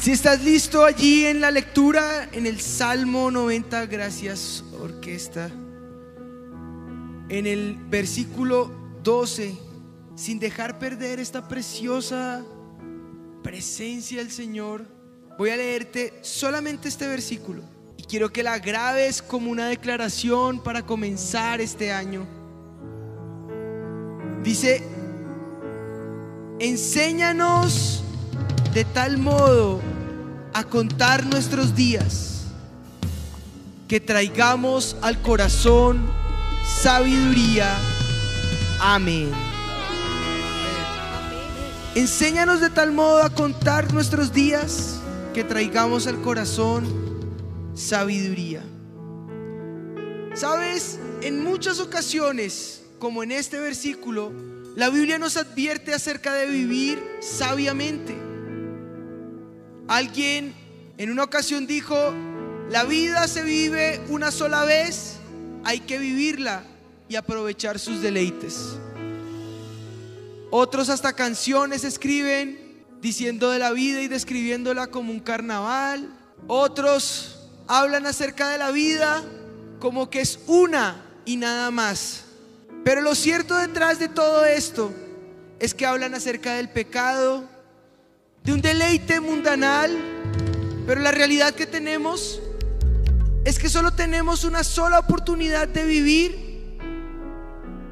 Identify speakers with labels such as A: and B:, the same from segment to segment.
A: Si estás listo allí en la lectura, en el Salmo 90, gracias orquesta, en el versículo 12, sin dejar perder esta preciosa presencia del Señor, voy a leerte solamente este versículo y quiero que la grabes como una declaración para comenzar este año. Dice, enséñanos de tal modo a contar nuestros días que traigamos al corazón sabiduría. Amén. Enséñanos de tal modo a contar nuestros días que traigamos al corazón sabiduría. Sabes, en muchas ocasiones, como en este versículo, la Biblia nos advierte acerca de vivir sabiamente. Alguien en una ocasión dijo, la vida se vive una sola vez, hay que vivirla y aprovechar sus deleites. Otros hasta canciones escriben diciendo de la vida y describiéndola como un carnaval. Otros hablan acerca de la vida como que es una y nada más. Pero lo cierto detrás de todo esto es que hablan acerca del pecado, de un deleite mundanal, pero la realidad que tenemos es que solo tenemos una sola oportunidad de vivir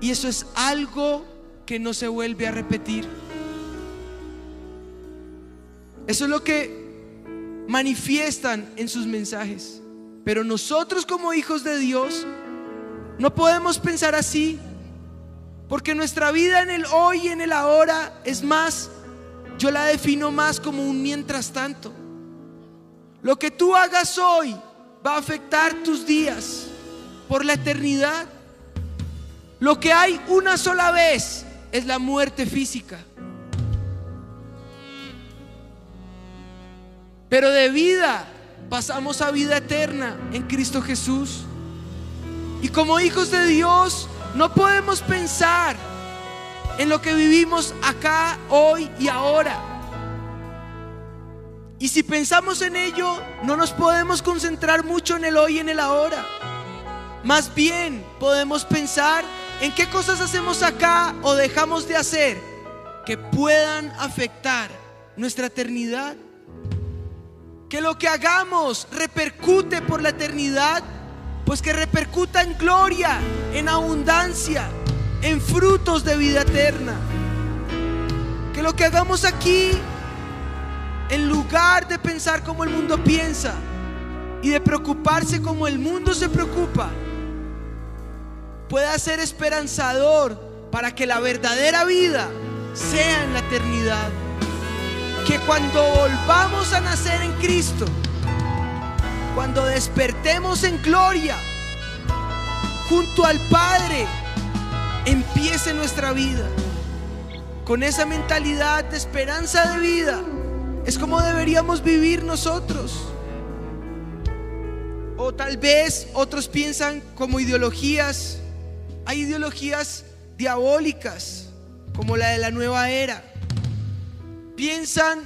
A: y eso es algo que no se vuelve a repetir. Eso es lo que manifiestan en sus mensajes. Pero nosotros como hijos de Dios no podemos pensar así, porque nuestra vida en el hoy y en el ahora es más, yo la defino más como un mientras tanto. Lo que tú hagas hoy va a afectar tus días por la eternidad. Lo que hay una sola vez es la muerte física. Pero de vida pasamos a vida eterna en Cristo Jesús. Y como hijos de Dios no podemos pensar en lo que vivimos acá, hoy y ahora. Y si pensamos en ello, no nos podemos concentrar mucho en el hoy y en el ahora. Más bien podemos pensar en qué cosas hacemos acá o dejamos de hacer que puedan afectar nuestra eternidad. Que lo que hagamos repercute por la eternidad, pues que repercuta en gloria, en abundancia, en frutos de vida eterna. Que lo que hagamos aquí, en lugar de pensar como el mundo piensa y de preocuparse como el mundo se preocupa, pueda ser esperanzador para que la verdadera vida sea en la eternidad. Que cuando volvamos a nacer en Cristo, cuando despertemos en gloria, junto al Padre, empiece nuestra vida. Con esa mentalidad de esperanza de vida, es como deberíamos vivir nosotros. O tal vez otros piensan como ideologías hay ideologías diabólicas, como la de la nueva era. Piensan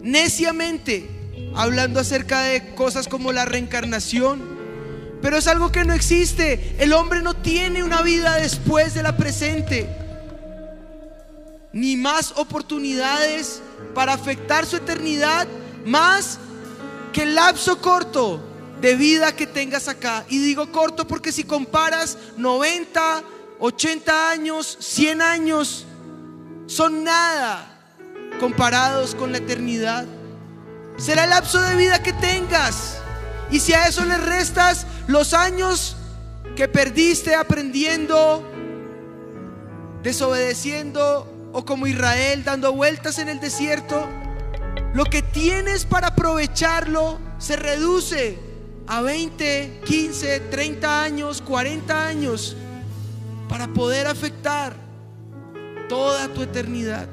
A: neciamente hablando acerca de cosas como la reencarnación. Pero es algo que no existe. El hombre no tiene una vida después de la presente. Ni más oportunidades para afectar su eternidad más que el lapso corto de vida que tengas acá. Y digo corto porque si comparas 90, 80 años, 100 años, son nada comparados con la eternidad. Será el lapso de vida que tengas. Y si a eso le restas los años que perdiste aprendiendo, desobedeciendo o como Israel dando vueltas en el desierto, lo que tienes para aprovecharlo se reduce a 20, 15, 30 años, 40 años para poder afectar toda tu eternidad.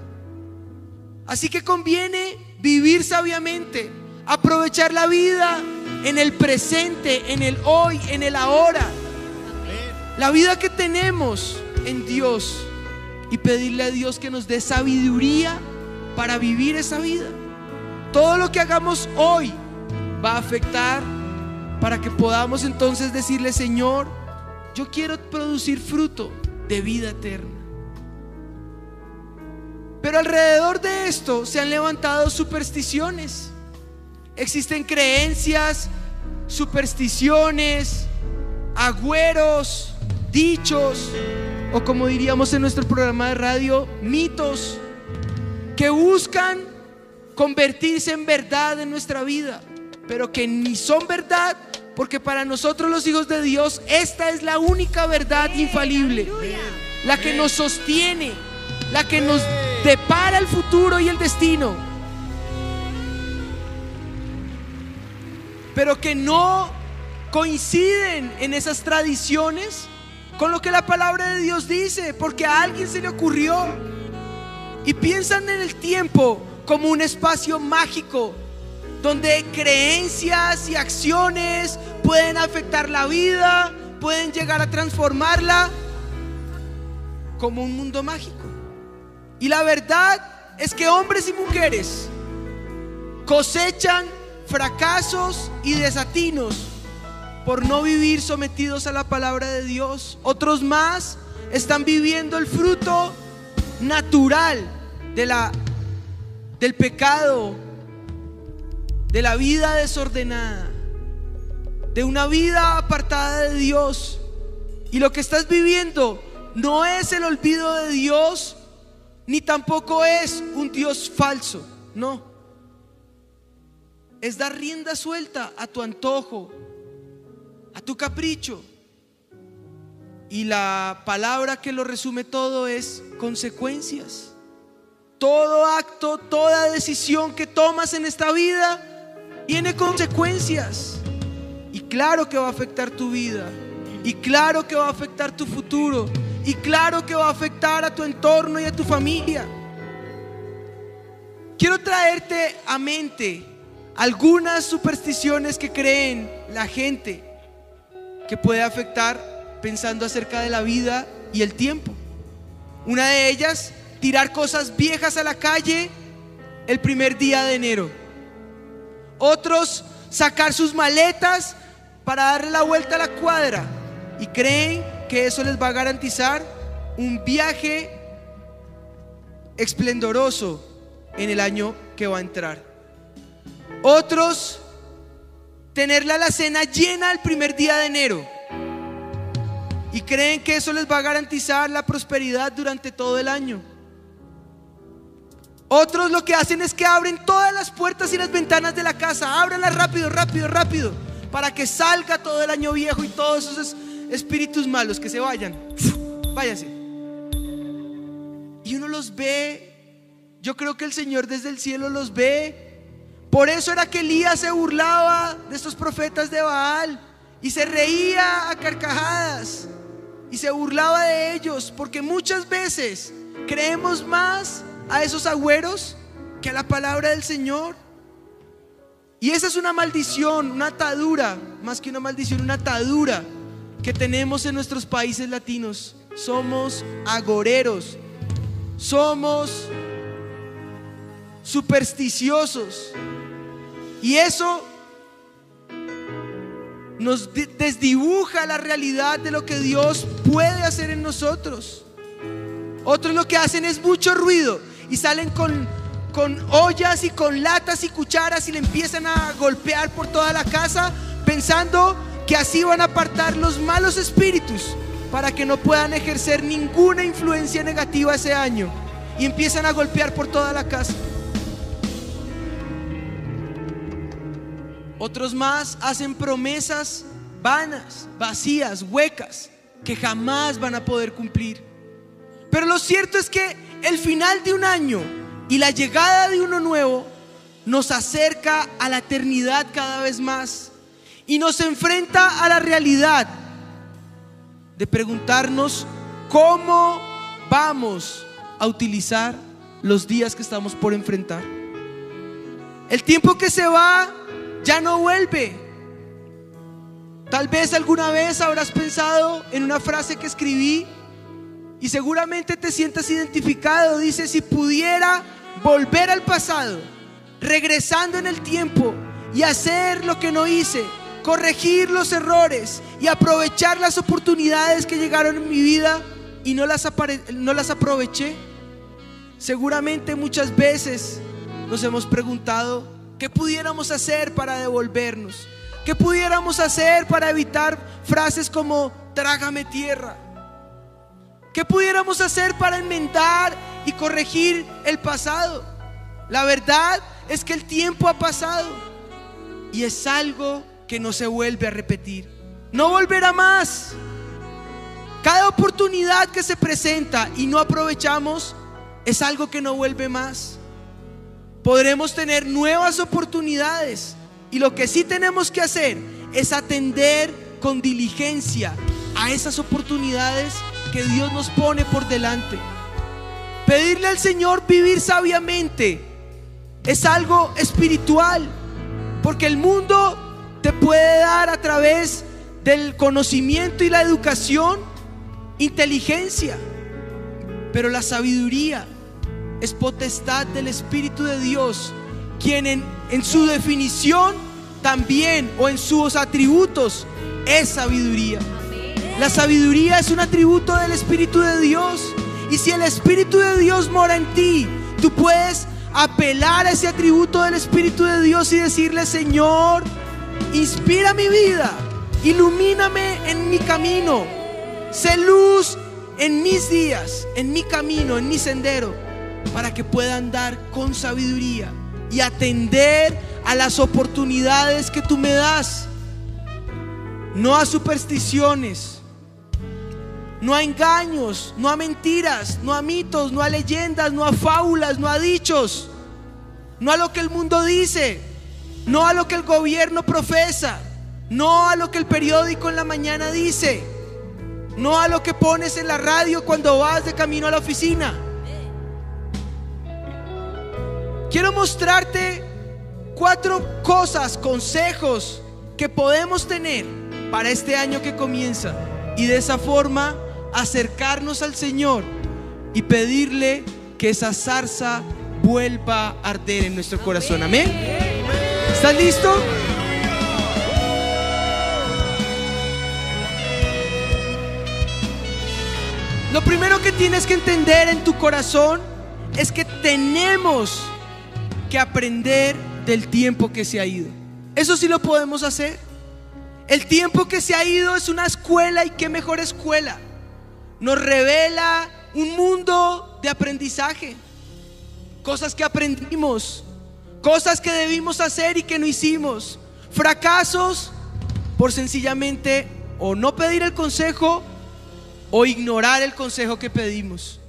A: Así que conviene vivir sabiamente, aprovechar la vida en el presente, en el hoy, en el ahora. La vida que tenemos en Dios y pedirle a Dios que nos dé sabiduría para vivir esa vida. Todo lo que hagamos hoy va a afectar para que podamos entonces decirle, Señor, yo quiero producir fruto de vida eterna. Pero alrededor de esto se han levantado supersticiones. Existen creencias, supersticiones, agüeros, dichos, o como diríamos en nuestro programa de radio, mitos, que buscan convertirse en verdad en nuestra vida, pero que ni son verdad, porque para nosotros los hijos de Dios esta es la única verdad infalible, la que nos sostiene, la que nos depara el futuro y el destino. Pero que no coinciden en esas tradiciones con lo que la palabra de Dios dice, porque a alguien se le ocurrió y piensan en el tiempo como un espacio mágico donde creencias y acciones pueden afectar la vida, pueden llegar a transformarla como un mundo mágico. Y la verdad es que hombres y mujeres cosechan fracasos y desatinos por no vivir sometidos a la palabra de Dios. Otros más están viviendo el fruto natural de la del pecado, de la vida desordenada, de una vida apartada de Dios. Y lo que estás viviendo no es el olvido de Dios, ni tampoco es un Dios falso, no. Es dar rienda suelta a tu antojo, a tu capricho. Y la palabra que lo resume todo es consecuencias. Todo acto, toda decisión que tomas en esta vida tiene consecuencias. Y claro que va a afectar tu vida. Y claro que va a afectar tu futuro. Y claro que va a afectar a tu entorno y a tu familia. Quiero traerte a mente algunas supersticiones que creen la gente que puede afectar pensando acerca de la vida y el tiempo. Una de ellas, tirar cosas viejas a la calle el primer día de enero. Otros sacar sus maletas para darle la vuelta a la cuadra y creen que eso les va a garantizar un viaje esplendoroso en el año que va a entrar. Otros tener la alacena llena el primer día de enero y creen que eso les va a garantizar la prosperidad durante todo el año. Otros lo que hacen es que abren todas las puertas y las ventanas de la casa. Ábranlas rápido, rápido, rápido. Para que salga todo el año viejo y todos esos espíritus malos que se vayan. Váyase. Y uno los ve. Yo creo que el Señor desde el cielo los ve. Por eso era que Elías se burlaba de estos profetas de Baal. Y se reía a carcajadas. Y se burlaba de ellos. Porque muchas veces creemos más a esos agüeros que a la palabra del Señor. Y esa es una maldición, una atadura, más que una maldición, una atadura que tenemos en nuestros países latinos. Somos agoreros, somos supersticiosos. Y eso nos desdibuja la realidad de lo que Dios puede hacer en nosotros. Otros lo que hacen es mucho ruido y salen con, con ollas y con latas y cucharas y le empiezan a golpear por toda la casa pensando que así van a apartar los malos espíritus para que no puedan ejercer ninguna influencia negativa ese año y empiezan a golpear por toda la casa. Otros más hacen promesas vanas, vacías, huecas, que jamás van a poder cumplir. Pero lo cierto es que el final de un año y la llegada de uno nuevo nos acerca a la eternidad cada vez más y nos enfrenta a la realidad de preguntarnos cómo vamos a utilizar los días que estamos por enfrentar. El tiempo que se va ya no vuelve. Tal vez alguna vez habrás pensado en una frase que escribí y seguramente te sientas identificado. Dice, si pudiera volver al pasado, regresando en el tiempo y hacer lo que no hice, corregir los errores y aprovechar las oportunidades que llegaron en mi vida y no las, no las aproveché. Seguramente muchas veces nos hemos preguntado qué pudiéramos hacer para devolvernos, qué pudiéramos hacer para evitar frases como trágame tierra, qué pudiéramos hacer para enmendar y corregir el pasado. La verdad es que el tiempo ha pasado y es algo que no se vuelve a repetir. No volverá más. Cada oportunidad que se presenta y no aprovechamos es algo que no vuelve más. Podremos tener nuevas oportunidades y lo que sí tenemos que hacer es atender con diligencia a esas oportunidades que Dios nos pone por delante. Pedirle al Señor vivir sabiamente es algo espiritual, porque el mundo te puede dar a través del conocimiento y la educación inteligencia, pero la sabiduría es potestad del Espíritu de Dios, quien en, en su definición también o en sus atributos es sabiduría. La sabiduría es un atributo del Espíritu de Dios. Y si el Espíritu de Dios mora en ti, tú puedes apelar a ese atributo del Espíritu de Dios y decirle, Señor, inspira mi vida, ilumíname en mi camino, sé luz en mis días, en mi camino, en mi sendero, para que pueda andar con sabiduría y atender a las oportunidades que tú me das, no a supersticiones no a engaños, no a mentiras, no a mitos, no a leyendas, no a fábulas, no a dichos, no a lo que el mundo dice, no a lo que el gobierno profesa, no a lo que el periódico en la mañana dice, no a lo que pones en la radio cuando vas de camino a la oficina. Quiero mostrarte cuatro cosas, consejos que podemos tener para este año que comienza y de esa forma acercarnos al Señor y pedirle que esa zarza vuelva a arder en nuestro corazón. Amén. ¿Estás listo? Lo primero que tienes que entender en tu corazón es que tenemos que aprender del tiempo que se ha ido. Eso sí lo podemos hacer. El tiempo que se ha ido es una escuela y qué mejor escuela nos revela un mundo de aprendizaje, cosas que aprendimos, cosas que debimos hacer y que no hicimos, fracasos por sencillamente o no pedir el consejo o ignorar el consejo que pedimos.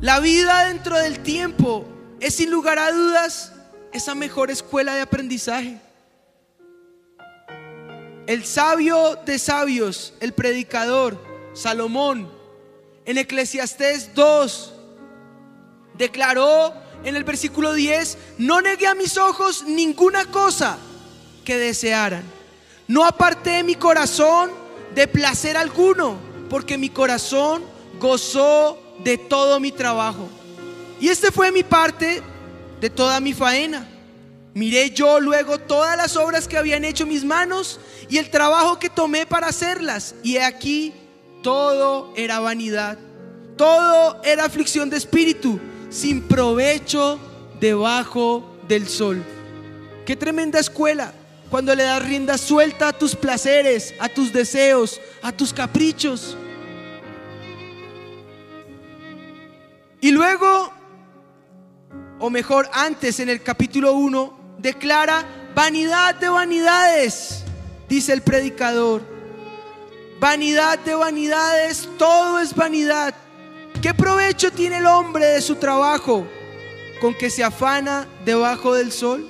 A: La vida dentro del tiempo es sin lugar a dudas esa mejor escuela de aprendizaje. El sabio de sabios, el predicador, Salomón en Eclesiastés 2 declaró en el versículo 10, no negué a mis ojos ninguna cosa que desearan. No aparté mi corazón de placer alguno, porque mi corazón gozó de todo mi trabajo. Y este fue mi parte de toda mi faena. Miré yo luego todas las obras que habían hecho mis manos y el trabajo que tomé para hacerlas. Y aquí todo era vanidad, todo era aflicción de espíritu, sin provecho debajo del sol. Qué tremenda escuela cuando le das rienda suelta a tus placeres, a tus deseos, a tus caprichos. Y luego, o mejor antes en el capítulo 1, declara vanidad de vanidades, dice el predicador. Vanidad de vanidades, todo es vanidad. ¿Qué provecho tiene el hombre de su trabajo con que se afana debajo del sol?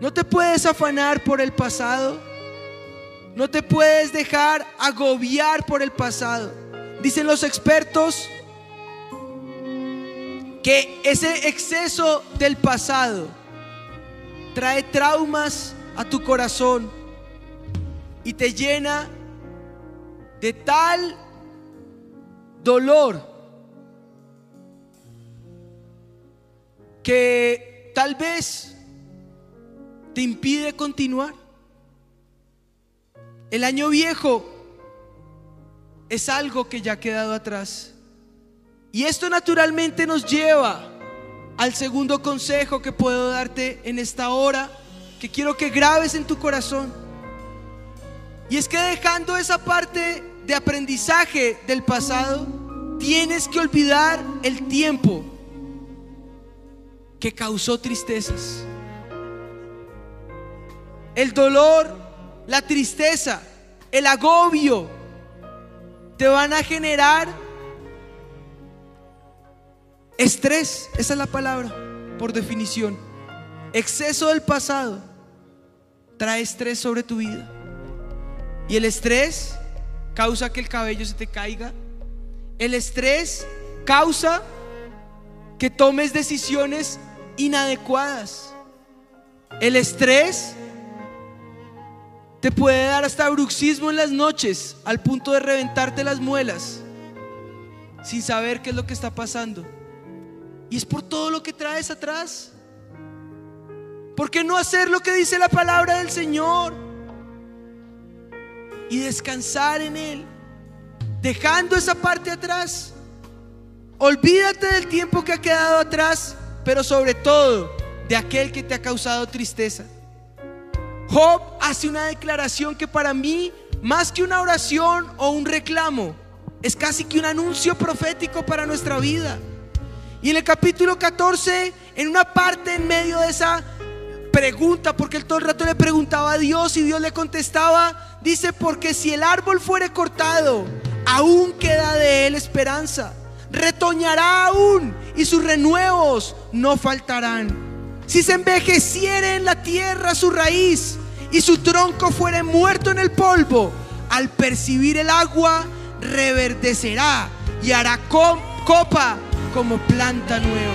A: No te puedes afanar por el pasado. No te puedes dejar agobiar por el pasado. Dicen los expertos que ese exceso del pasado trae traumas a tu corazón y te llena de tal dolor que tal vez te impide continuar. El año viejo es algo que ya ha quedado atrás. Y esto naturalmente nos lleva al segundo consejo que puedo darte en esta hora, que quiero que grabes en tu corazón. Y es que dejando esa parte de aprendizaje del pasado, tienes que olvidar el tiempo que causó tristezas. El dolor, la tristeza, el agobio te van a generar estrés. Esa es la palabra, por definición. Exceso del pasado trae estrés sobre tu vida. Y el estrés causa que el cabello se te caiga. El estrés causa que tomes decisiones inadecuadas. El estrés te puede dar hasta bruxismo en las noches al punto de reventarte las muelas sin saber qué es lo que está pasando. Y es por todo lo que traes atrás. ¿Por qué no hacer lo que dice la palabra del Señor? Y descansar en Él. Dejando esa parte atrás. Olvídate del tiempo que ha quedado atrás, pero sobre todo de aquel que te ha causado tristeza. Job hace una declaración que para mí, más que una oración o un reclamo, es casi que un anuncio profético para nuestra vida. Y en el capítulo 14, en una parte en medio de esa pregunta, porque él todo el rato le preguntaba a Dios y Dios le contestaba, dice, porque si el árbol fuere cortado, aún queda de él esperanza. Retoñará aún y sus renuevos no faltarán. Si se envejeciere en la tierra su raíz y su tronco fuere muerto en el polvo, al percibir el agua reverdecerá y hará copa como planta nueva.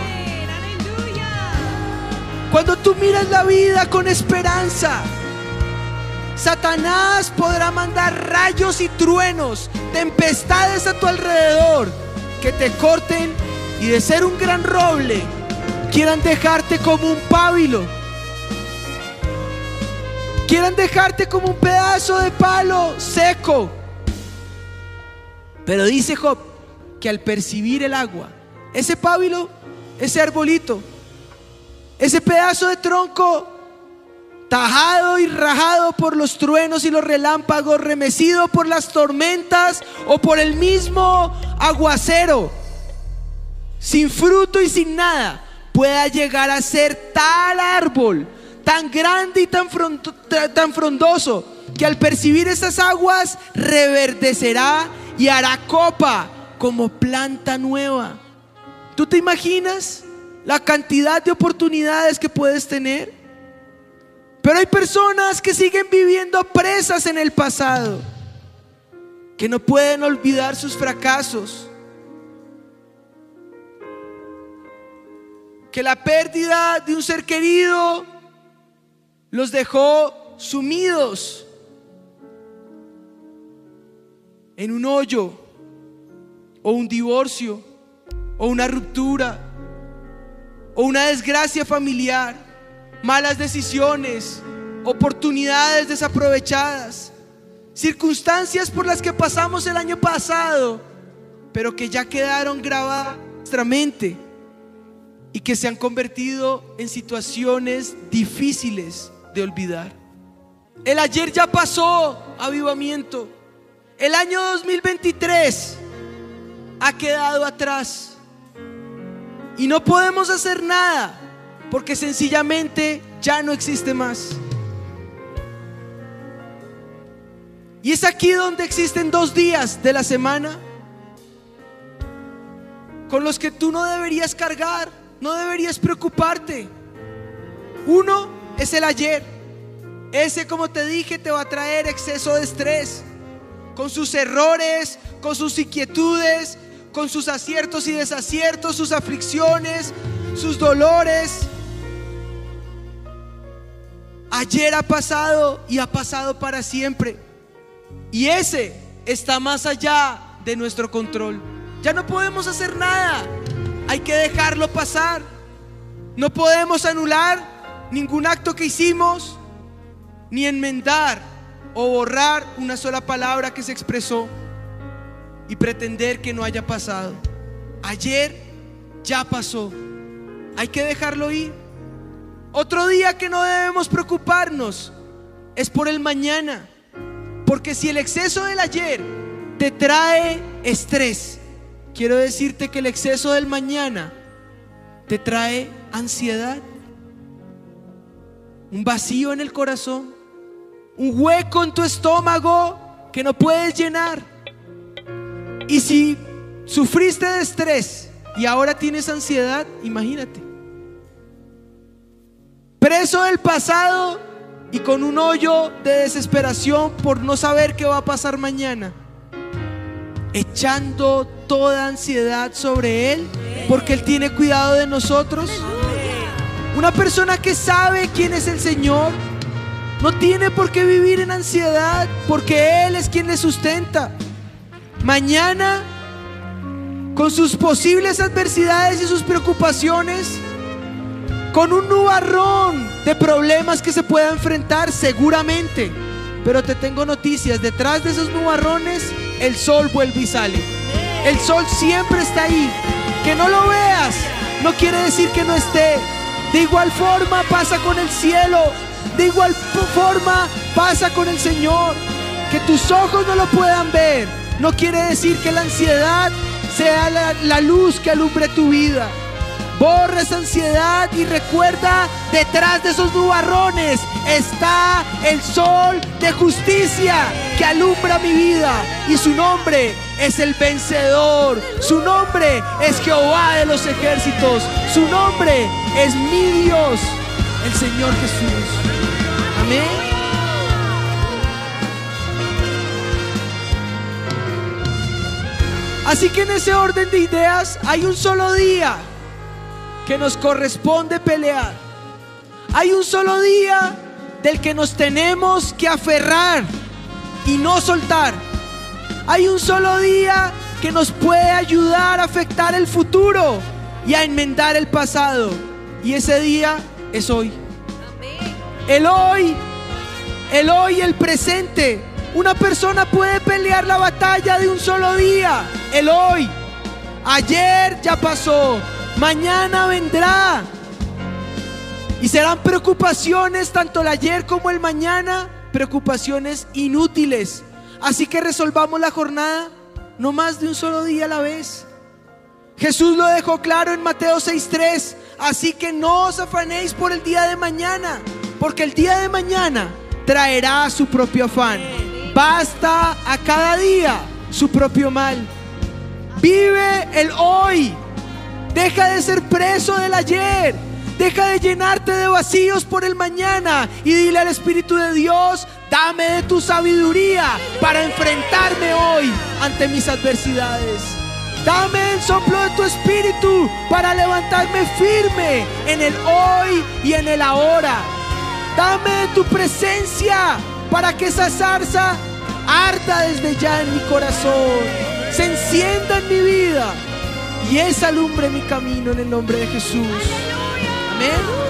A: Cuando tú miras la vida con esperanza, Satanás podrá mandar rayos y truenos, tempestades a tu alrededor, que te corten y de ser un gran roble, quieran dejarte como un pábilo. Quieran dejarte como un pedazo de palo seco. Pero dice Job que al percibir el agua, ese pábilo, ese arbolito, ese pedazo de tronco tajado y rajado por los truenos y los relámpagos, remecido por las tormentas o por el mismo aguacero, sin fruto y sin nada, pueda llegar a ser tal árbol, tan grande y tan, tan frondoso, que al percibir esas aguas reverdecerá y hará copa como planta nueva. ¿Tú te imaginas la cantidad de oportunidades que puedes tener? Pero hay personas que siguen viviendo presas en el pasado, que no pueden olvidar sus fracasos, que la pérdida de un ser querido los dejó sumidos en un hoyo o un divorcio o una ruptura o una desgracia familiar, malas decisiones, oportunidades desaprovechadas, circunstancias por las que pasamos el año pasado, pero que ya quedaron grabadas en nuestra mente y que se han convertido en situaciones difíciles de olvidar. El ayer ya pasó, avivamiento. El año 2023 ha quedado atrás. Y no podemos hacer nada porque sencillamente ya no existe más. Y es aquí donde existen dos días de la semana con los que tú no deberías cargar, no deberías preocuparte. Uno es el ayer. Ese, como te dije, te va a traer exceso de estrés, con sus errores, con sus inquietudes, con sus aciertos y desaciertos, sus aflicciones, sus dolores. Ayer ha pasado y ha pasado para siempre. Y ese está más allá de nuestro control. Ya no podemos hacer nada. Hay que dejarlo pasar. No podemos anular ningún acto que hicimos, ni enmendar o borrar una sola palabra que se expresó y pretender que no haya pasado. Ayer ya pasó. Hay que dejarlo ir. Otro día que no debemos preocuparnos es por el mañana. Porque si el exceso del ayer te trae estrés, quiero decirte que el exceso del mañana te trae ansiedad, un vacío en el corazón, un hueco en tu estómago que no puedes llenar. Y si sufriste de estrés y ahora tienes ansiedad, imagínate. Preso del pasado y con un hoyo de desesperación por no saber qué va a pasar mañana. Echando toda ansiedad sobre Él porque Él tiene cuidado de nosotros. Una persona que sabe quién es el Señor no tiene por qué vivir en ansiedad porque Él es quien le sustenta. Mañana, con sus posibles adversidades y sus preocupaciones, con un nubarrón de problemas que se pueda enfrentar seguramente. Pero te tengo noticias, detrás de esos nubarrones el sol vuelve y sale. El sol siempre está ahí. Que no lo veas no quiere decir que no esté. De igual forma pasa con el cielo. De igual forma pasa con el Señor. Que tus ojos no lo puedan ver no quiere decir que la ansiedad sea la, luz que alumbre tu vida. Borra esa ansiedad y recuerda, detrás de esos nubarrones está el sol de justicia que alumbra mi vida. Y su nombre es el vencedor. Su nombre es Jehová de los ejércitos. Su nombre es mi Dios, el Señor Jesús. Amén. Así que en ese orden de ideas hay un solo día que nos corresponde pelear. Hay un solo día del que nos tenemos que aferrar y no soltar. Hay un solo día que nos puede ayudar a afectar el futuro y a enmendar el pasado. Y ese día es hoy. El hoy, el hoy, el presente. Una persona puede pelear la batalla de un solo día, el hoy. Ayer ya pasó, mañana vendrá. Y serán preocupaciones, tanto el ayer como el mañana, preocupaciones inútiles. Así que resolvamos la jornada no más de un solo día a la vez. Jesús lo dejó claro en Mateo 6:3. Así que no os afanéis por el día de mañana, porque el día de mañana traerá su propio afán. Basta a cada día su propio mal. Vive el hoy. Deja de ser preso del ayer. Deja de llenarte de vacíos por el mañana y dile al Espíritu de Dios, dame de tu sabiduría para enfrentarme hoy ante mis adversidades. Dame el soplo de tu espíritu para levantarme firme en el hoy y en el ahora. Dame tu presencia para que esa zarza arda desde ya en mi corazón, se encienda en mi vida y esa alumbre mi camino en el nombre de Jesús. Amén.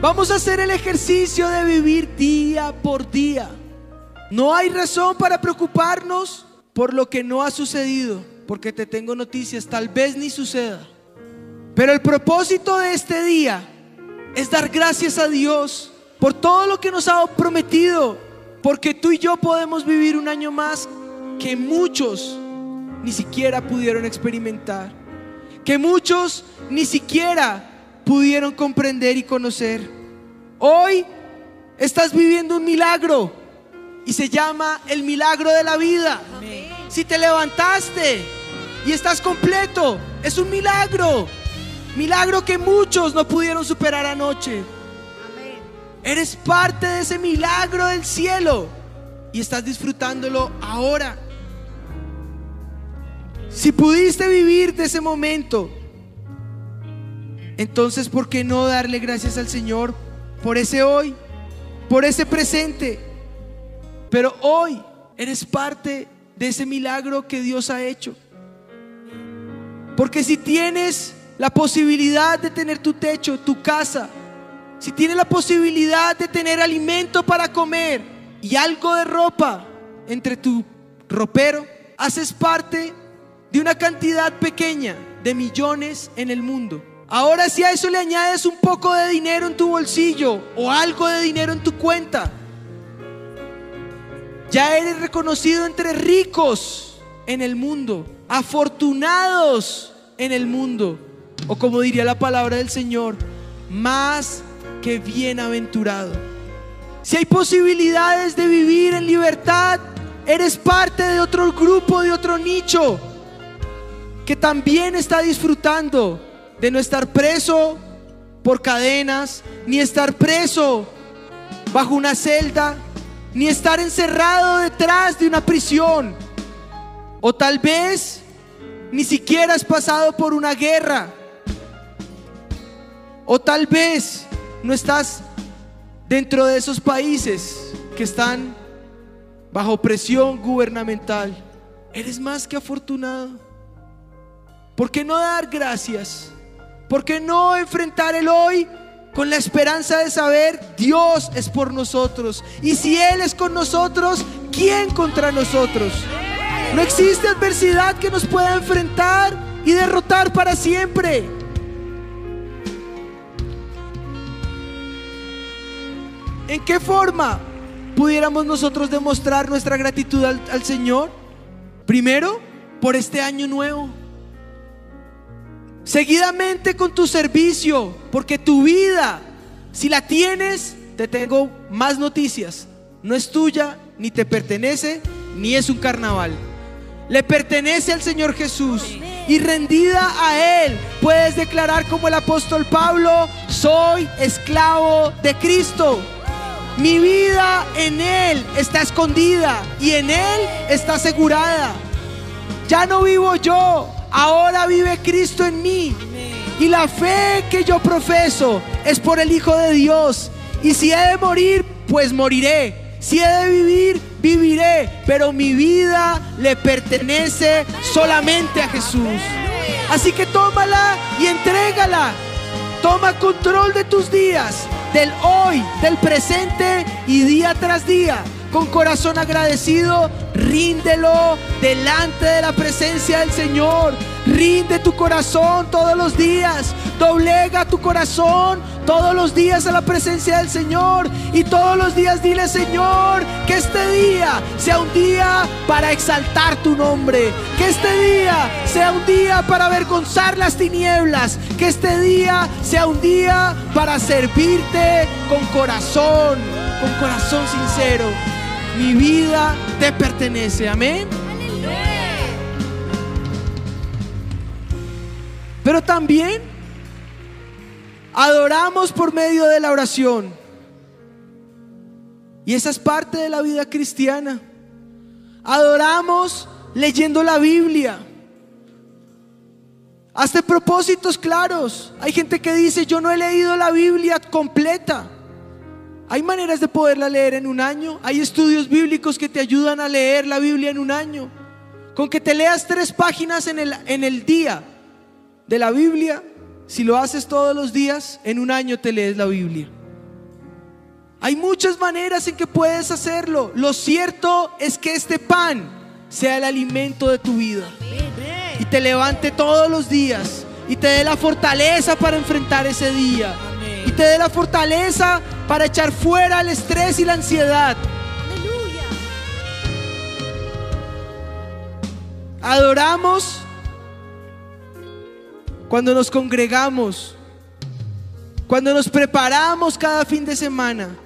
A: Vamos a hacer el ejercicio de vivir día por día. No hay razón para preocuparnos por lo que no ha sucedido, porque te tengo noticias, tal vez ni suceda. Pero el propósito de este día es dar gracias a Dios por todo lo que nos ha prometido, porque tú y yo podemos vivir un año más que muchos ni siquiera pudieron experimentar, que muchos ni siquiera pudieron comprender y conocer. Hoy estás viviendo un milagro y se llama el milagro de la vida. Si te levantaste y estás completo, es un milagro. Milagro que muchos no pudieron superar anoche. Eres parte de ese milagro del cielo y estás disfrutándolo ahora. Si pudiste vivir de ese momento, entonces ¿por qué no darle gracias al Señor por ese hoy, por ese presente? Pero hoy eres parte de ese milagro que Dios ha hecho. Porque si tienes la posibilidad de tener tu techo, tu casa, si tienes la posibilidad de tener alimento para comer y algo de ropa entre tu ropero, haces parte de una cantidad pequeña de millones en el mundo. Ahora si a eso le añades un poco de dinero en tu bolsillo o algo de dinero en tu cuenta, ya eres reconocido entre ricos en el mundo, afortunados en el mundo, o como diría la palabra del Señor, más bienaventurado. Si hay posibilidades de vivir en libertad, eres parte de otro grupo, de otro nicho, que también está disfrutando de no estar preso por cadenas, ni estar preso bajo una celda, ni estar encerrado detrás de una prisión. O tal vez ni siquiera has pasado por una guerra. O tal vez no estás dentro de esos países que están bajo presión gubernamental. Eres más que afortunado. ¿Por qué no dar gracias? ¿Por qué no enfrentar el hoy con la esperanza de saber Dios es por nosotros? Y si Él es con nosotros, ¿quién contra nosotros? No existe adversidad que nos pueda enfrentar y derrotar para siempre. ¿En qué forma pudiéramos nosotros demostrar nuestra gratitud al, Señor? Primero, por este año nuevo. Seguidamente con tu servicio, porque tu vida, si la tienes, te tengo más noticias. No es tuya, ni te pertenece, ni es un carnaval. Le pertenece al Señor Jesús. Y rendida a Él, puedes declarar como el apóstol Pablo, soy esclavo de Cristo. Mi vida en Él está escondida y en Él está asegurada. Ya no vivo yo, ahora vive Cristo en mí. Y la fe que yo profeso es por el Hijo de Dios. Y si he de morir, pues moriré. Si he de vivir, viviré. Pero mi vida le pertenece solamente a Jesús. Así que tómala y entrégala. Toma control de tus días, del hoy, del presente y día tras día con corazón agradecido, ríndelo delante de la presencia del Señor. Rinde tu corazón todos los días. Doblega tu corazón todos los días a la presencia del Señor. Y todos los días dile, Señor, que este día sea un día para exaltar tu nombre. Que este día sea un día para avergonzar las tinieblas. Que este día sea un día para servirte con corazón, con corazón sincero mi vida te pertenece. Amén. Pero también adoramos por medio de la oración. Y esa es parte de la vida cristiana. Adoramos leyendo la Biblia. Hasta propósitos claros. Hay gente que dice, yo no he leído la Biblia completa. Hay maneras de poderla leer en un año. Hay estudios bíblicos que te ayudan a leer la Biblia en un año. Con que te leas tres páginas en el, en el día de la Biblia, si lo haces todos los días, en un año te lees la Biblia. Hay muchas maneras en que puedes hacerlo. Lo cierto es que este pan sea el alimento de tu vida. Y te levante todos los días. Y te dé la fortaleza para enfrentar ese día. Y te dé la fortaleza para echar fuera el estrés y la ansiedad. Adoramos cuando nos congregamos, cuando nos preparamos cada fin de semana.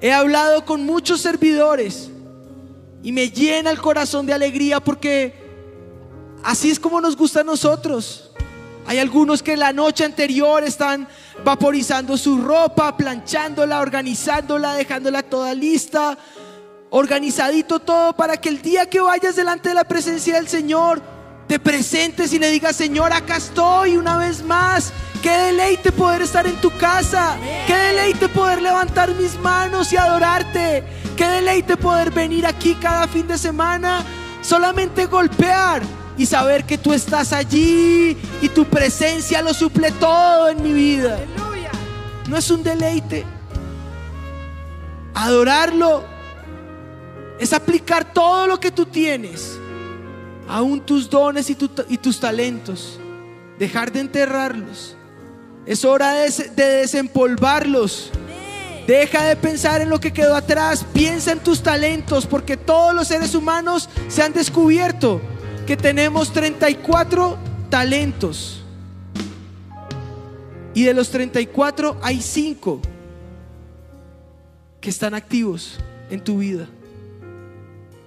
A: He hablado con muchos servidores y me llena el corazón de alegría porque así es como nos gusta a nosotros. Hay algunos que la noche anterior están vaporizando su ropa, planchándola, organizándola, dejándola toda lista, organizadito todo para que el día que vayas delante de la presencia del Señor, te presentes y le digas, Señor, acá estoy una vez más. Qué deleite poder estar en tu casa. Qué deleite poder levantar mis manos y adorarte. Qué deleite poder venir aquí cada fin de semana. Solamente golpear y saber que tú estás allí y tu presencia lo suple todo en mi vida. No es un deleite. Adorarlo es aplicar todo lo que tú tienes, aún tus dones y, tus talentos, dejar de enterrarlos. Es hora de, de desempolvarlos. Deja de pensar en lo que quedó atrás, piensa en tus talentos, porque todos los seres humanos se han descubierto que tenemos 34 talentos. Y de los 34 hay 5 que están activos en tu vida.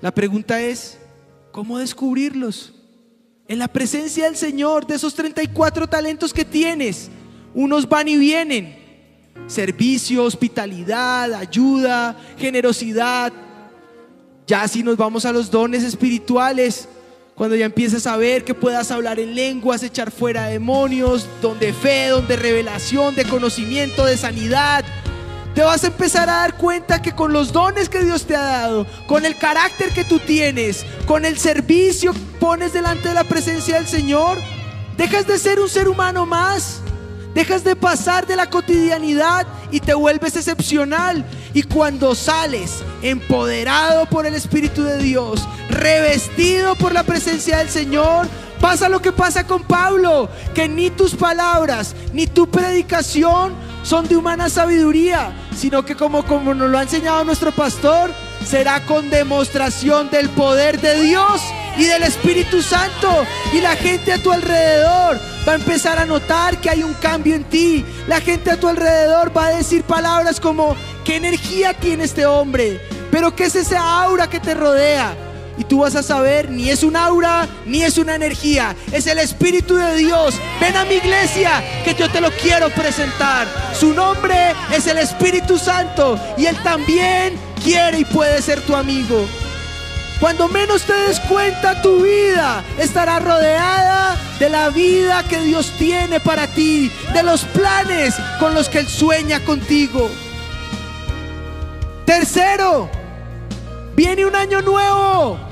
A: La pregunta es, ¿cómo descubrirlos? En la presencia del Señor, de esos 34 talentos que tienes, unos van y vienen. Servicio, hospitalidad, ayuda, generosidad. Ya si nos vamos a los dones espirituales, cuando ya empieces a ver que puedas hablar en lenguas, echar fuera demonios, donde fe, donde revelación, de conocimiento, de sanidad, te vas a empezar a dar cuenta que con los dones que Dios te ha dado, con el carácter que tú tienes, con el servicio que pones delante de la presencia del Señor, dejas de ser un ser humano más. Dejas de pasar de la cotidianidad y te vuelves excepcional. Y cuando sales empoderado por el Espíritu de Dios, revestido por la presencia del Señor, pasa lo que pasa con Pablo, que ni tus palabras ni tu predicación son de humana sabiduría, sino que como, como nos lo ha enseñado nuestro pastor, será con demostración del poder de Dios y del Espíritu Santo. Y la gente a tu alrededor va a empezar a notar que hay un cambio en ti. La gente a tu alrededor va a decir palabras como, ¿qué energía tiene este hombre? Pero ¿qué es esa aura que te rodea? Y tú vas a saber, ni es un aura, ni es una energía, es el Espíritu de Dios. Ven a mi iglesia, que yo te lo quiero presentar. Su nombre es el Espíritu Santo y Él también quiere y puede ser tu amigo. Cuando menos te des cuenta, tu vida estará rodeada de la vida que Dios tiene para ti, de los planes con los que Él sueña contigo. Tercero, viene un año nuevo.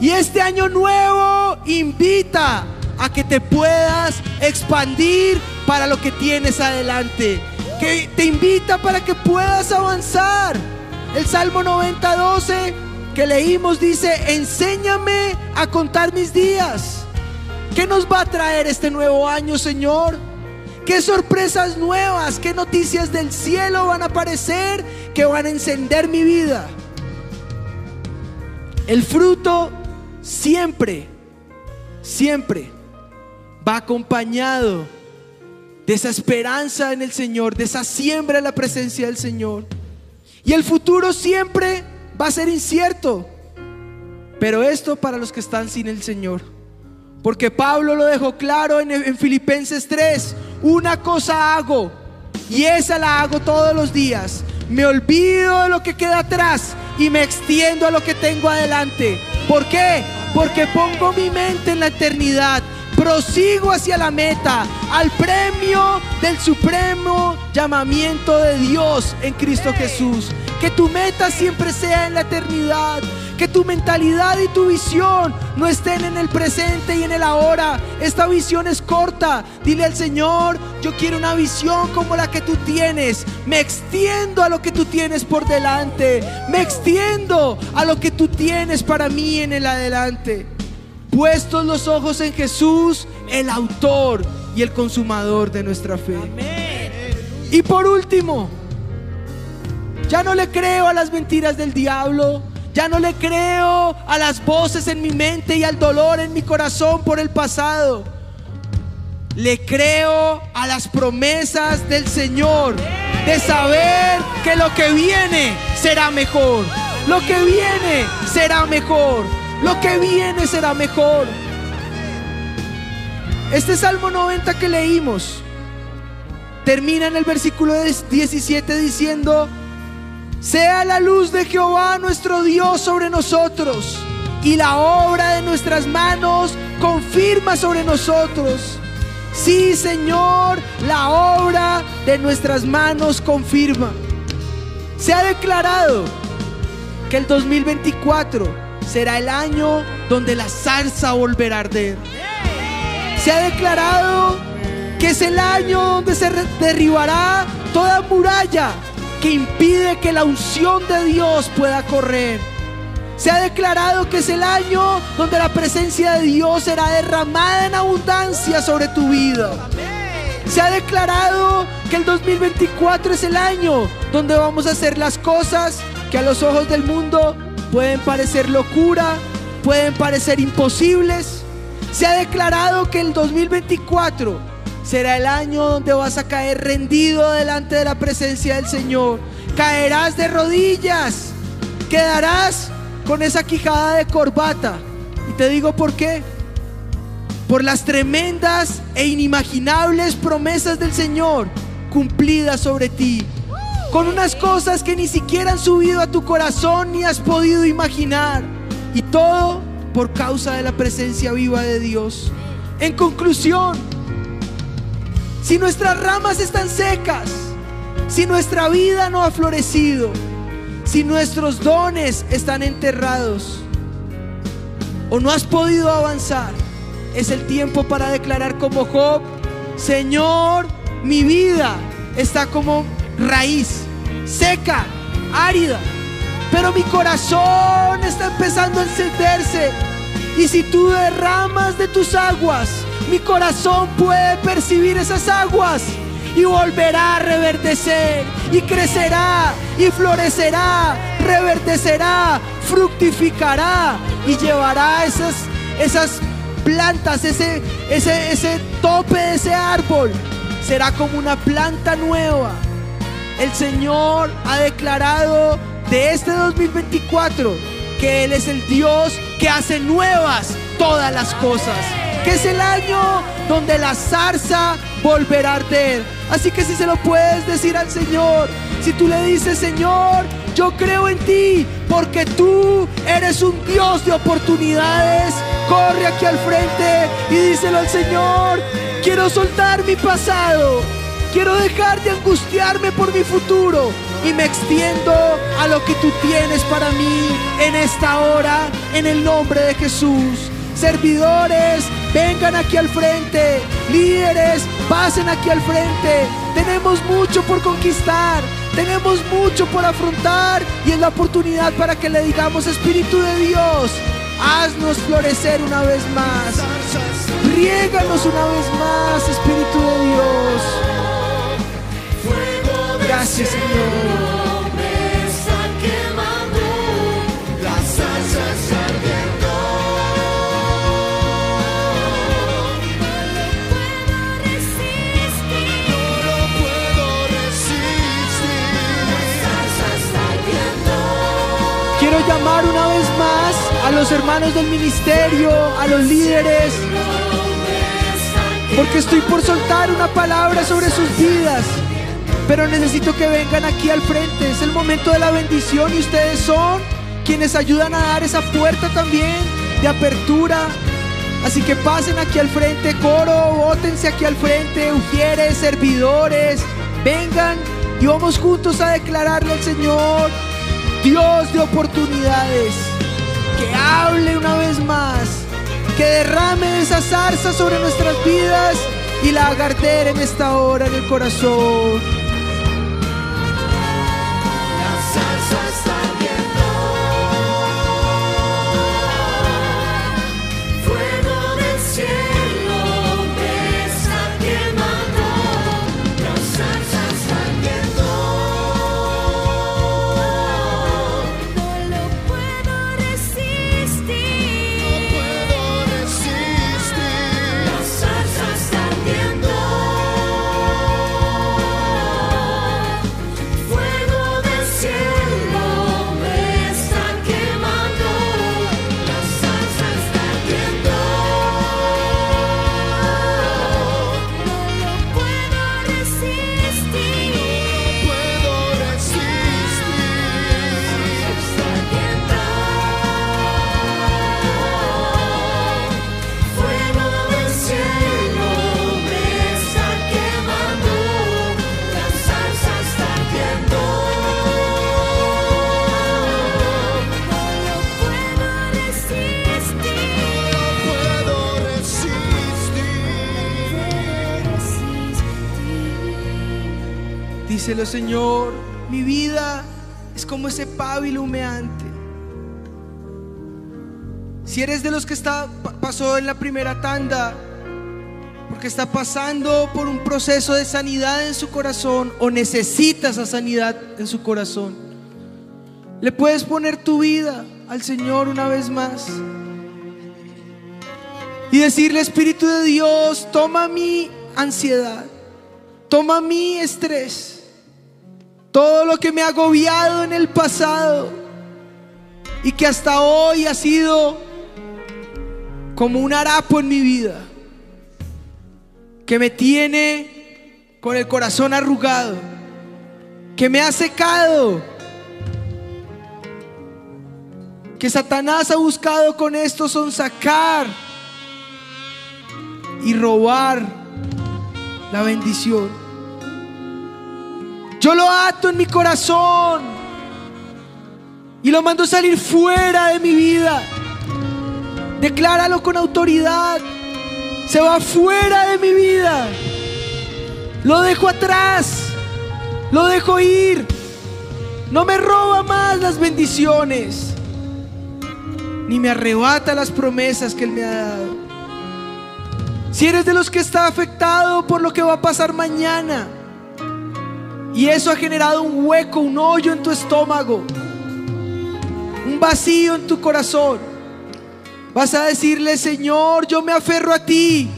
A: Y este año nuevo invita a que te puedas expandir para lo que tienes adelante. Que te invita para que puedas avanzar. El Salmo 90, 12 que leímos dice, enséñame a contar mis días. ¿Qué nos va a traer este nuevo año, Señor? ¿Qué sorpresas nuevas, qué noticias del cielo van a aparecer que van a encender mi vida? El fruto siempre, siempre va acompañado de esa esperanza en el Señor, de esa siembra en la presencia del Señor. Y el futuro siempre va a ser incierto. Pero esto para los que están sin el Señor. Porque Pablo lo dejó claro en, Filipenses 3. Una cosa hago y esa la hago todos los días. Me olvido de lo que queda atrás y me extiendo a lo que tengo adelante. ¿Por qué? Porque pongo mi mente en la eternidad. Prosigo hacia la meta, al premio del supremo llamamiento de Dios en Cristo Jesús. Que tu meta siempre sea en la eternidad. Que tu mentalidad y tu visión no estén en el presente y en el ahora. Esta visión es corta. Dile al Señor, yo quiero una visión como la que tú tienes. Me extiendo a lo que tú tienes por delante. Me extiendo a lo que tú tienes para mí en el adelante. Puestos los ojos en Jesús, el autor y el consumador de nuestra fe. Y por último, ya no le creo a las mentiras del diablo. Ya no le creo a las voces en mi mente y al dolor en mi corazón por el pasado. Le creo a las promesas del Señor de saber que lo que viene será mejor. Lo que viene será mejor. Lo que viene será mejor. Este Salmo 90 que leímos termina en el versículo 17 diciendo, sea la luz de Jehová nuestro Dios sobre nosotros y la obra de nuestras manos confirma sobre nosotros. Sí, Señor, la obra de nuestras manos confirma. Se ha declarado que el 2024 será el año donde la zarza volverá a arder. Se ha declarado que es el año donde se derribará toda muralla que impide que la unción de Dios pueda correr. Se ha declarado que es el año donde la presencia de Dios será derramada en abundancia sobre tu vida. Se ha declarado que el 2024 es el año donde vamos a hacer las cosas que a los ojos del mundo pueden parecer locura, pueden parecer imposibles. Se ha declarado que el 2024 será el año donde vas a caer rendido delante de la presencia del Señor. Caerás de rodillas, quedarás con esa quijada de corbata. Y te digo por qué. Por las tremendas e inimaginables promesas del Señor cumplidas sobre ti. Con unas cosas que ni siquiera han subido a tu corazón ni has podido imaginar. Y todo por causa de la presencia viva de Dios. En conclusión, si nuestras ramas están secas, si nuestra vida no ha florecido, si nuestros dones están enterrados o no has podido avanzar, es el tiempo para declarar como Job, Señor, mi vida está como raíz, seca, árida, pero mi corazón está empezando a encenderse. Y si tú derramas de tus aguas, mi corazón puede percibir esas aguas y volverá a reverdecer y crecerá y florecerá, reverdecerá, fructificará y llevará esas, esas plantas, ese, ese, ese tope de ese árbol. Será como una planta nueva. El Señor ha declarado de este 2024 que Él es el Dios que hace nuevas todas las cosas. Que es el año donde la zarza volverá a arder. Así que si se lo puedes decir al Señor, si tú le dices, Señor, yo creo en ti, porque tú eres un Dios de oportunidades, corre aquí al frente y díselo al Señor, quiero soltar mi pasado, quiero dejar de angustiarme por mi futuro y me extiendo a lo que tú tienes para mí en esta hora, en el nombre de Jesús. Servidores, vengan aquí al frente. Líderes, pasen aquí al frente. Tenemos mucho por conquistar. Tenemos mucho por afrontar y es la oportunidad para que le digamos, Espíritu de Dios, haznos florecer una vez más. Riéganos una vez más, Espíritu de Dios. Gracias, Señor. Quiero llamar una vez más a los hermanos del ministerio, a los líderes, porque estoy por soltar una palabra sobre sus vidas, pero necesito que vengan aquí al frente. Es el momento de la bendición y ustedes son quienes ayudan a dar esa puerta también de apertura. Así que pasen aquí al frente, coro, bótense aquí al frente, ujieres, servidores, vengan y vamos juntos a declararle al Señor Dios de oportunidades, que hable una vez más, que derrame esa zarza sobre nuestras vidas y la haga en esta hora en el corazón. just Señor, mi vida es como ese pábilo humeante. Si eres de los que está, pasó en la primera tanda, porque está pasando por un proceso de sanidad en su corazón o necesita esa sanidad en su corazón, le puedes poner tu vida al Señor una vez más y decirle, Espíritu de Dios, toma mi ansiedad, toma mi estrés, todo lo que me ha agobiado en el pasado y que hasta hoy ha sido como un harapo en mi vida, que me tiene con el corazón arrugado, que me ha secado, que Satanás ha buscado con esto son sacar y robar la bendición. Yo lo ato en mi corazón y lo mando salir fuera de mi vida. Decláralo con autoridad. Se va fuera de mi vida. Lo dejo atrás. Lo dejo ir. No me roba más las bendiciones. Ni me arrebata las promesas que Él me ha dado. Si eres de los que está afectado por lo que va a pasar mañana y eso ha generado un hueco, un hoyo en tu estómago, un vacío en tu corazón, vas a decirle, Señor, yo me aferro a ti,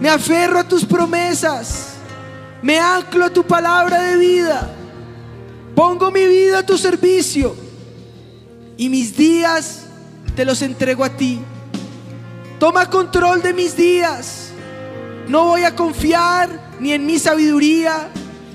A: me aferro a tus promesas, me anclo a tu palabra de vida, pongo mi vida a tu servicio y mis días te los entrego a ti. Toma control de mis días. No voy a confiar ni en mi sabiduría,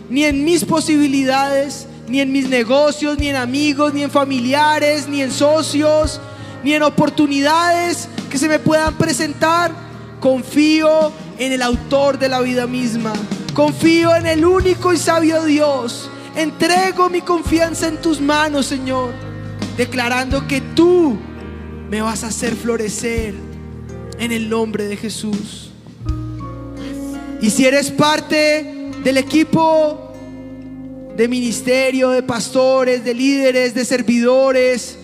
A: ni en mis posibilidades, ni en mis negocios, ni en amigos, ni en familiares, ni en socios, ni en oportunidades que se me puedan presentar. Confío en el autor de la vida misma. Confío en el único y sabio Dios. Entrego mi confianza en tus manos, Señor, declarando que tú me vas a hacer florecer en el nombre de Jesús. Y si eres parte del equipo de ministerio, de pastores, de líderes, de servidores,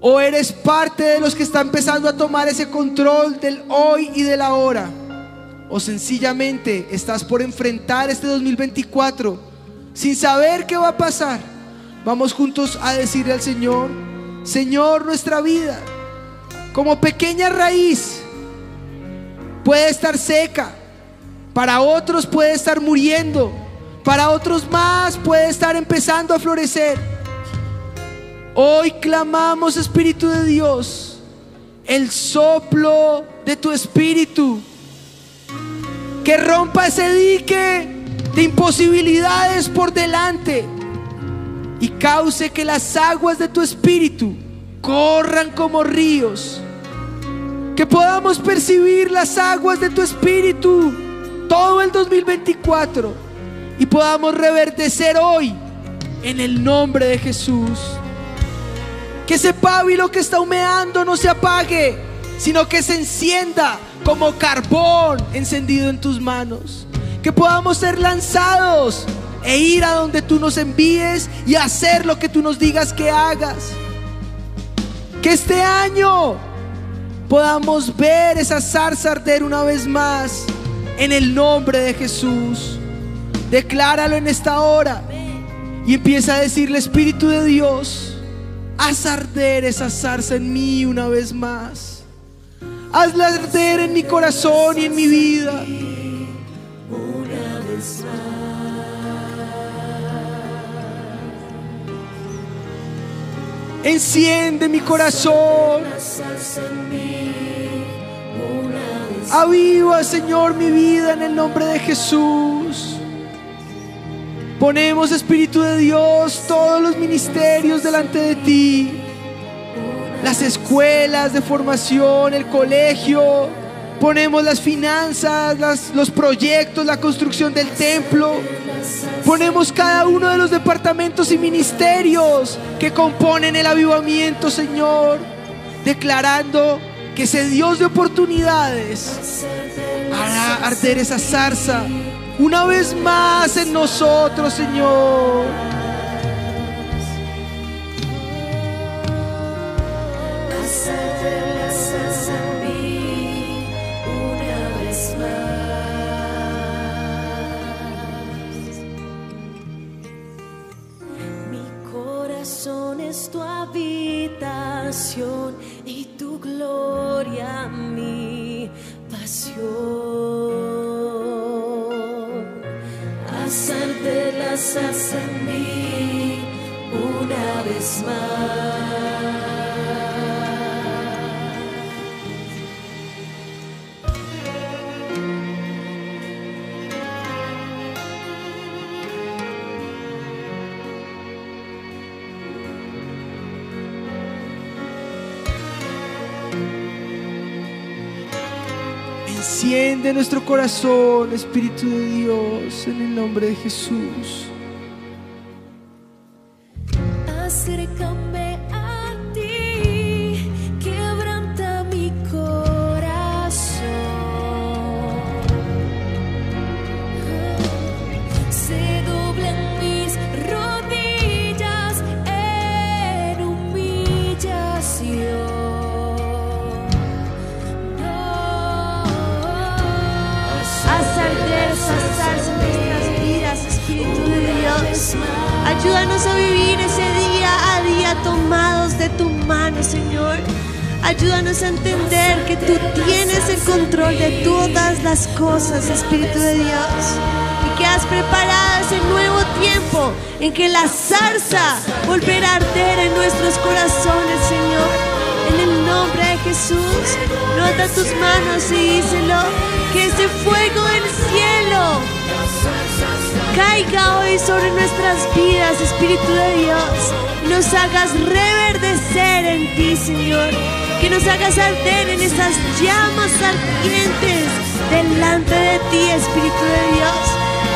A: o eres parte de los que están empezando a tomar ese control del hoy y del ahora, o sencillamente estás por enfrentar este 2024 sin saber qué va a pasar, vamos juntos a decirle al Señor, Señor, nuestra vida como pequeña raíz, puede estar seca, para otros puede estar muriendo, para otros más puede estar empezando a florecer. Hoy clamamos, Espíritu de Dios, el soplo de tu Espíritu, que rompa ese dique de imposibilidades por delante y cause que las aguas de tu Espíritu corran como ríos. Que podamos percibir las aguas de tu espíritu todo el 2024 y podamos reverdecer hoy en el nombre de Jesús. Que ese pábilo que está humeando no se apague, sino que se encienda como carbón encendido en tus manos. Que podamos ser lanzados e ir a donde tú nos envíes y hacer lo que tú nos digas que hagas. Que este año podamos ver esa zarza arder una vez más en el nombre de Jesús. Decláralo en esta hora y empieza a decirle, Espíritu de Dios, haz arder esa zarza en mí una vez más. Hazla arder en mi corazón y en mi vida. Enciende mi corazón. Aviva, Señor, mi vida en el nombre de Jesús. Ponemos, Espíritu de Dios, todos los ministerios delante de ti. Las escuelas de formación, el colegio. Ponemos las finanzas, los proyectos, la construcción del templo Ponemos cada uno de los departamentos y ministerios que componen el avivamiento, Señor, declarando que ese Dios de oportunidades hará arder esa zarza una vez más en nosotros, Señor.
B: Y tu gloria mi pasión. Haz las en mí una vez más.
A: Enciende nuestro corazón, Espíritu de Dios, en el nombre de Jesús.
B: Cosas, Espíritu de Dios. Y que has preparado ese nuevo tiempo en que la zarza volverá a arder en nuestros corazones, Señor. En el nombre de Jesús, nota tus manos y díselo, que ese fuego del cielo caiga hoy sobre nuestras vidas, Espíritu de Dios. Nos hagas reverdecer en ti, Señor. Que nos hagas arder en esas llamas ardientes delante de ti, Espíritu de Dios.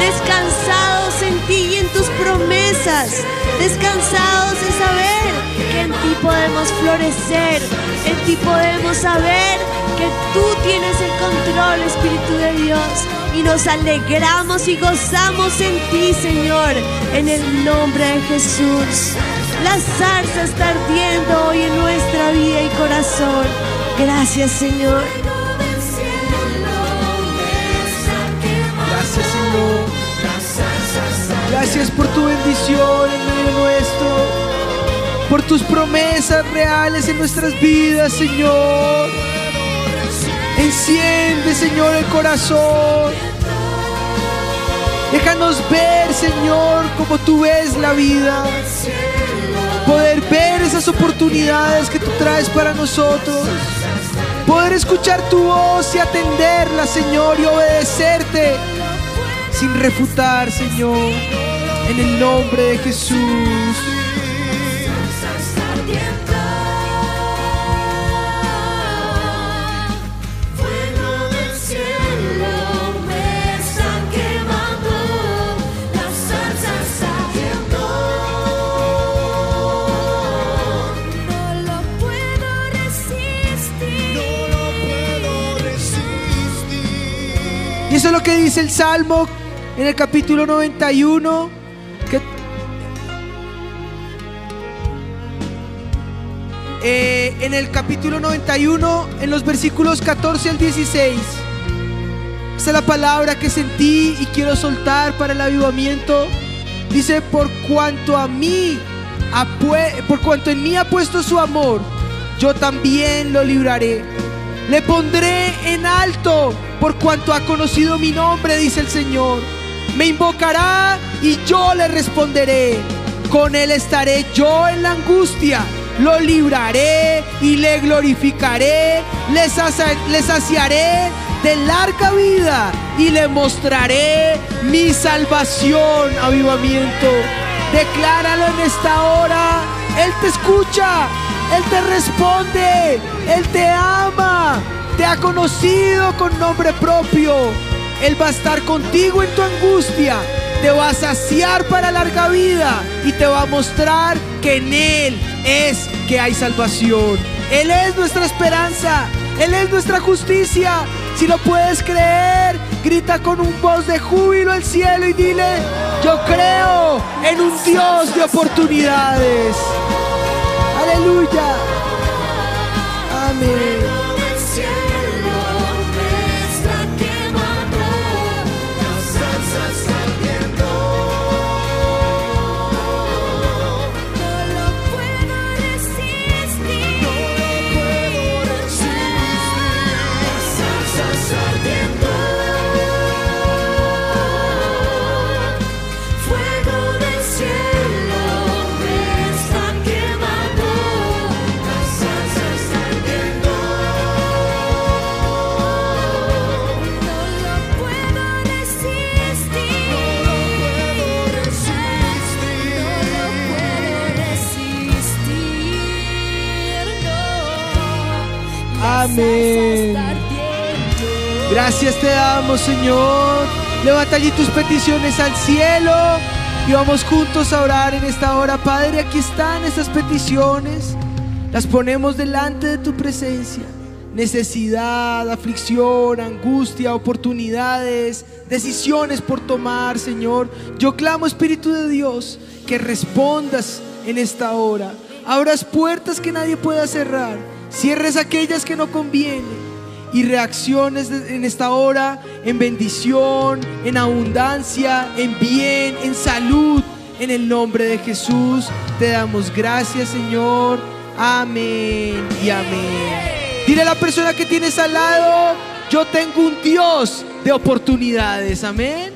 B: Descansados en ti y en tus promesas. Descansados en saber que en ti podemos florecer. En ti podemos saber que tú tienes el control, Espíritu de Dios y nos alegramos y gozamos en ti, Señor, en el nombre de Jesús. La zarza está ardiendo hoy en nuestra vida y corazón. Gracias, Señor.
A: Gracias, Señor. Gracias por tu bendición en medio nuestro. Por tus promesas reales en nuestras vidas, Señor. Enciende, Señor, el corazón. Déjanos ver, Señor, como tú ves la vida. Poder ver esas oportunidades que tú traes para nosotros. Poder escuchar tu voz y atenderla, Señor, y obedecerte sin refutar, Señor. En el nombre de Jesús. eso es lo que dice el Salmo en el capítulo 91. Eh, en el capítulo 91, en los versículos 14 al 16. Esa es la palabra que sentí y quiero soltar para el avivamiento. Dice, por cuanto a mí, por cuanto en mí ha puesto su amor, yo también lo libraré. Le pondré en alto por cuanto ha conocido mi nombre, dice el Señor. Me invocará y yo le responderé. Con él estaré yo en la angustia. Lo libraré y le glorificaré. Le, saciaré de larga vida y le mostraré mi salvación, avivamiento. Decláralo en esta hora. Él te escucha. Él te responde. Él te ama te ha conocido con nombre propio. Él va a estar contigo en tu angustia, te va a saciar para larga vida y te va a mostrar que en Él es que hay salvación. Él es nuestra esperanza, Él es nuestra justicia. Si lo puedes creer, Grita con un voz de júbilo al cielo y dile, yo creo en un Dios de oportunidades. Aleluya. Amén. Gracias te damos, Señor. Levanta allí tus peticiones al cielo y vamos juntos a orar en esta hora. Padre, aquí están estas peticiones. Las ponemos delante de tu presencia. Necesidad, aflicción, angustia, oportunidades, decisiones por tomar, Señor. Yo clamo, Espíritu de Dios, que respondas en esta hora. Abras puertas que nadie pueda cerrar. Cierres aquellas que no convienen y reacciones en esta hora en bendición, en abundancia, en bien, en salud. En el nombre de Jesús te damos gracias, Señor. Amén y amén. Dile a la persona que tienes al lado, yo tengo un Dios de oportunidades. Amén.